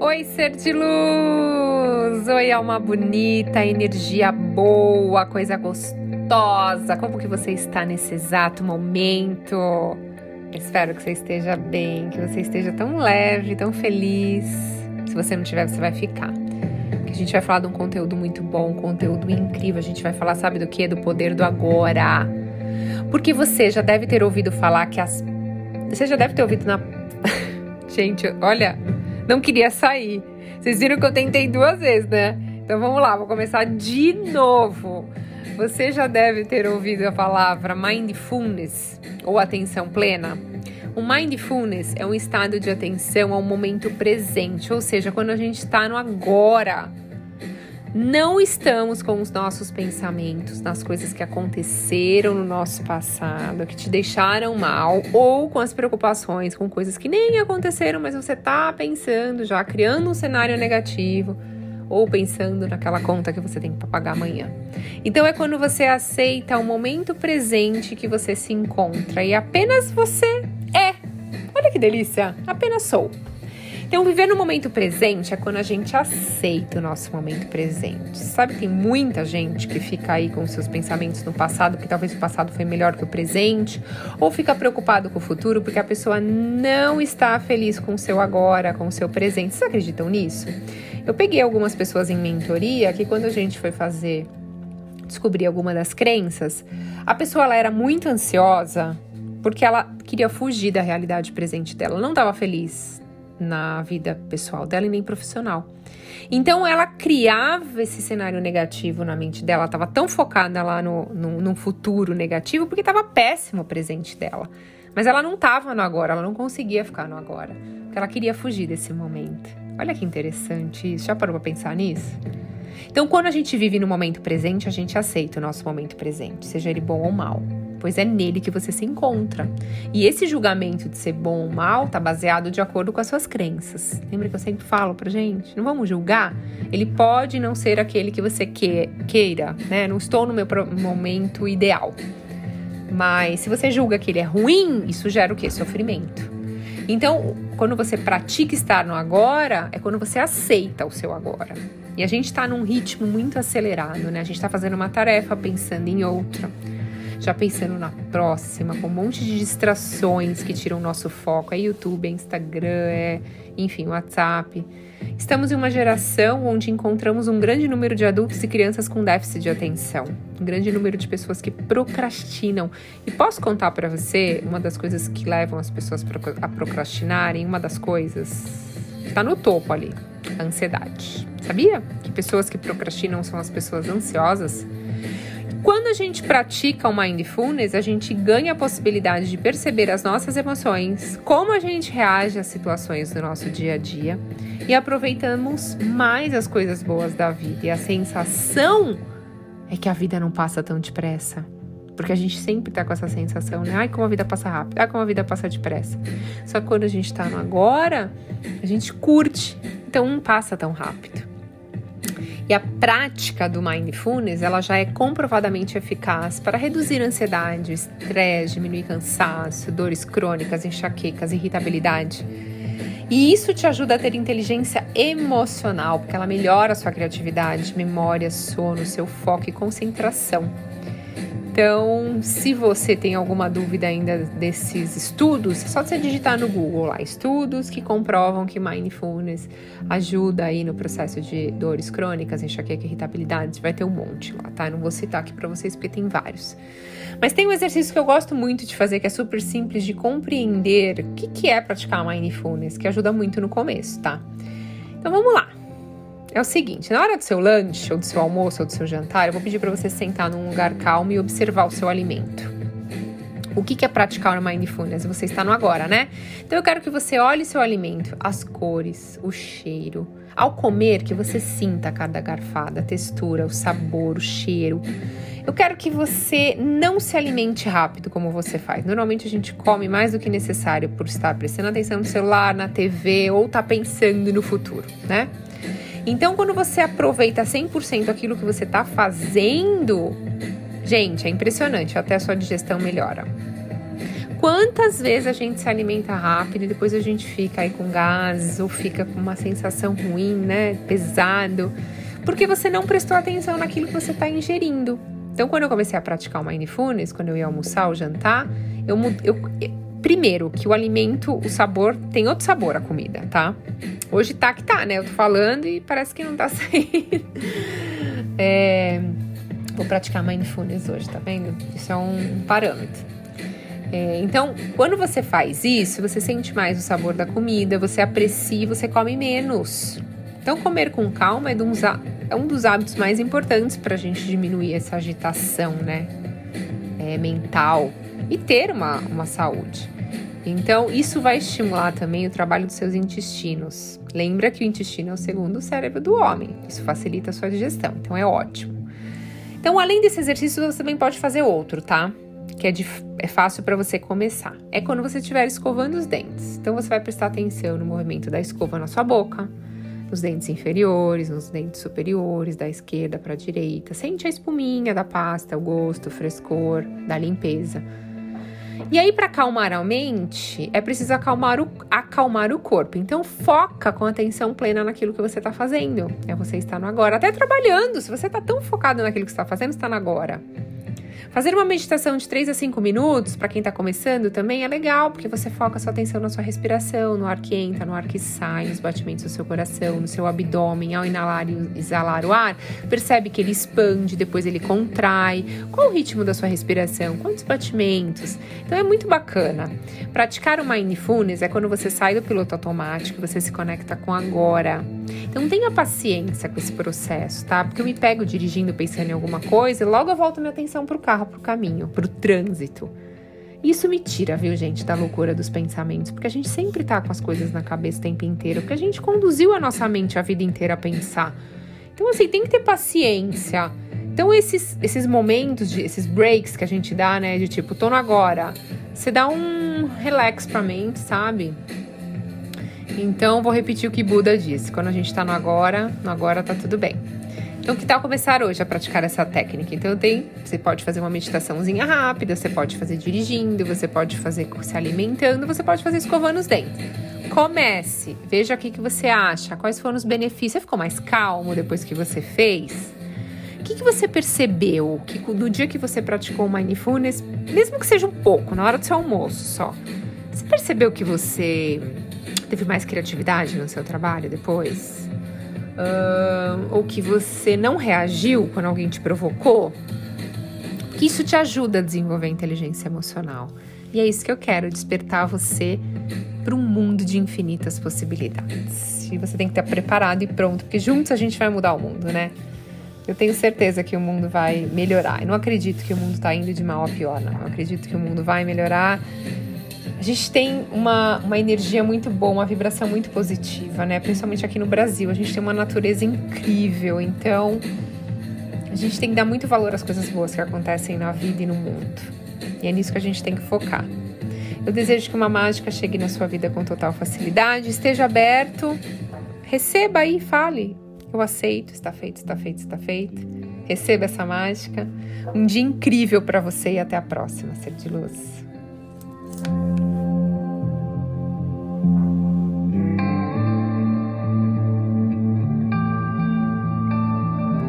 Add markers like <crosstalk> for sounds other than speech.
Oi, ser de luz! Oi, alma bonita, energia boa, coisa gostosa. Como que você está nesse exato momento? Espero que você esteja bem, que você esteja tão leve, tão feliz. Se você não tiver, você vai ficar. Que a gente vai falar de um conteúdo muito bom, um conteúdo incrível. A gente vai falar, sabe do que? Do poder do agora. Porque você já deve ter ouvido falar que as. Você já deve ter ouvido na. <laughs> gente, olha, não queria sair. Vocês viram que eu tentei duas vezes, né? Então vamos lá, vou começar de novo. Você já deve ter ouvido a palavra mindfulness ou atenção plena. O mindfulness é um estado de atenção ao momento presente, ou seja, quando a gente está no agora não estamos com os nossos pensamentos nas coisas que aconteceram no nosso passado, que te deixaram mal, ou com as preocupações com coisas que nem aconteceram, mas você tá pensando já, criando um cenário negativo, ou pensando naquela conta que você tem para pagar amanhã. Então é quando você aceita o momento presente que você se encontra e apenas você é. Olha que delícia! Apenas sou. Então, viver no momento presente é quando a gente aceita o nosso momento presente. Sabe, tem muita gente que fica aí com seus pensamentos no passado, que talvez o passado foi melhor que o presente, ou fica preocupado com o futuro porque a pessoa não está feliz com o seu agora, com o seu presente. Vocês acreditam nisso? Eu peguei algumas pessoas em mentoria que quando a gente foi fazer descobrir alguma das crenças, a pessoa ela era muito ansiosa porque ela queria fugir da realidade presente dela, ela não estava feliz, na vida pessoal dela e nem profissional. Então ela criava esse cenário negativo na mente dela, estava tão focada lá no, no, futuro negativo porque estava péssimo o presente dela. Mas ela não estava no agora, ela não conseguia ficar no agora, porque ela queria fugir desse momento. Olha que interessante isso. Já parou para pensar nisso? Então, quando a gente vive no momento presente, a gente aceita o nosso momento presente, seja ele bom ou mal pois é nele que você se encontra. E esse julgamento de ser bom ou mal está baseado de acordo com as suas crenças. Lembra que eu sempre falo pra gente? Não vamos julgar? Ele pode não ser aquele que você queira, né? Não estou no meu momento ideal. Mas se você julga que ele é ruim, isso gera o que? Sofrimento. Então, quando você pratica estar no agora, é quando você aceita o seu agora. E a gente está num ritmo muito acelerado, né? A gente está fazendo uma tarefa pensando em outra já pensando na próxima, com um monte de distrações que tiram nosso foco. É YouTube, é Instagram, é, enfim, WhatsApp. Estamos em uma geração onde encontramos um grande número de adultos e crianças com déficit de atenção, um grande número de pessoas que procrastinam. E posso contar para você uma das coisas que levam as pessoas a procrastinarem? Uma das coisas está no topo ali, a ansiedade. Sabia que pessoas que procrastinam são as pessoas ansiosas? Quando a gente pratica o mindfulness, a gente ganha a possibilidade de perceber as nossas emoções, como a gente reage às situações do nosso dia a dia e aproveitamos mais as coisas boas da vida. E a sensação é que a vida não passa tão depressa. Porque a gente sempre tá com essa sensação, né? Ai, como a vida passa rápido, ai, como a vida passa depressa. Só que quando a gente tá no agora, a gente curte, então não passa tão rápido. E a prática do mindfulness, ela já é comprovadamente eficaz para reduzir ansiedade, estresse, diminuir cansaço, dores crônicas, enxaquecas, irritabilidade. E isso te ajuda a ter inteligência emocional, porque ela melhora a sua criatividade, memória, sono, seu foco e concentração. Então, se você tem alguma dúvida ainda desses estudos, é só você digitar no Google lá, estudos que comprovam que mindfulness ajuda aí no processo de dores crônicas, enxaqueca, irritabilidade, vai ter um monte lá, tá? Não vou citar aqui para vocês porque tem vários. Mas tem um exercício que eu gosto muito de fazer, que é super simples de compreender o que, que é praticar mindfulness, que ajuda muito no começo, tá? Então vamos lá é o seguinte: na hora do seu lanche, ou do seu almoço, ou do seu jantar, eu vou pedir para você sentar num lugar calmo e observar o seu alimento. O que é praticar o mindfulness? Você está no agora, né? Então eu quero que você olhe seu alimento, as cores, o cheiro. Ao comer, que você sinta cada garfada, a textura, o sabor, o cheiro. Eu quero que você não se alimente rápido como você faz. Normalmente a gente come mais do que necessário por estar prestando atenção no celular, na TV ou tá pensando no futuro, né? Então, quando você aproveita 100% aquilo que você está fazendo, gente, é impressionante, até a sua digestão melhora. quantas vezes a gente se alimenta rápido e depois a gente fica aí com gases ou fica com uma sensação ruim, né? Pesado, porque você não prestou atenção naquilo que você está ingerindo. Então, quando eu comecei a praticar o mindfulness, quando eu ia almoçar ou jantar, eu, eu, Primeiro, que o alimento, o sabor, tem outro sabor a comida, tá? Hoje tá que tá, né? Eu tô falando e parece que não tá <laughs> saindo. É, vou praticar mindfulness hoje, tá vendo? Isso é um parâmetro. É, então, quando você faz isso, você sente mais o sabor da comida, você aprecia, você come menos. Então, comer com calma é, é um dos hábitos mais importantes para a gente diminuir essa agitação, né? É, mental e ter uma, uma saúde. Então, isso vai estimular também o trabalho dos seus intestinos. Lembra que o intestino é o segundo cérebro do homem. Isso facilita a sua digestão, então é ótimo. Então, além desse exercício, você também pode fazer outro, tá? Que é, de, é fácil para você começar. É quando você estiver escovando os dentes. Então, você vai prestar atenção no movimento da escova na sua boca, nos dentes inferiores, nos dentes superiores, da esquerda para a direita. Sente a espuminha da pasta, o gosto, o frescor, da limpeza. E aí, para acalmar a mente, é preciso acalmar o, acalmar o corpo. Então, foca com atenção plena naquilo que você está fazendo. É você estar no agora, até trabalhando. Se você está tão focado naquilo que está fazendo, está no agora. Fazer uma meditação de 3 a 5 minutos, para quem está começando, também é legal, porque você foca sua atenção na sua respiração, no ar que entra, no ar que sai, nos batimentos do seu coração, no seu abdômen. Ao inalar e exalar o ar, percebe que ele expande, depois ele contrai. Qual o ritmo da sua respiração? Quantos batimentos? Então é muito bacana. Praticar o mindfulness é quando você sai do piloto automático, você se conecta com agora. Então tenha paciência com esse processo, tá? Porque eu me pego dirigindo pensando em alguma coisa e logo eu volto minha atenção pro carro, pro caminho, pro trânsito. Isso me tira, viu, gente, da loucura dos pensamentos, porque a gente sempre tá com as coisas na cabeça o tempo inteiro, porque a gente conduziu a nossa mente a vida inteira a pensar. Então, assim, tem que ter paciência. Então, esses, esses momentos, de, esses breaks que a gente dá, né, de tipo, tô no agora, você dá um relax pra mente, sabe? Então, vou repetir o que Buda disse: quando a gente está no agora, no agora tá tudo bem. Então, que tal começar hoje a praticar essa técnica? Então, tem, você pode fazer uma meditaçãozinha rápida, você pode fazer dirigindo, você pode fazer se alimentando, você pode fazer escovando os dentes. Comece, veja o que, você acha, quais foram os benefícios. Você ficou mais calmo depois que você fez? O que, que você percebeu que no dia que você praticou o mindfulness, mesmo que seja um pouco, na hora do seu almoço só, você percebeu que você teve mais criatividade no seu trabalho depois? Uh, ou que você não reagiu quando alguém te provocou? Que isso te ajuda a desenvolver inteligência emocional. E é isso que eu quero, despertar você para um mundo de infinitas possibilidades. E você tem que estar preparado e pronto, porque juntos a gente vai mudar o mundo, né? Eu tenho certeza que o mundo vai melhorar. Eu não acredito que o mundo está indo de mal a pior, não. Eu acredito que o mundo vai melhorar a gente tem uma, uma energia muito boa, uma vibração muito positiva, né? Principalmente aqui no Brasil. A gente tem uma natureza incrível, então a gente tem que dar muito valor às coisas boas que acontecem na vida e no mundo. E é nisso que a gente tem que focar. Eu desejo que uma mágica chegue na sua vida com total facilidade, esteja aberto, receba aí, fale. Eu aceito, está feito, está feito, está feito. Receba essa mágica. Um dia incrível para você e até a próxima, ser de luz.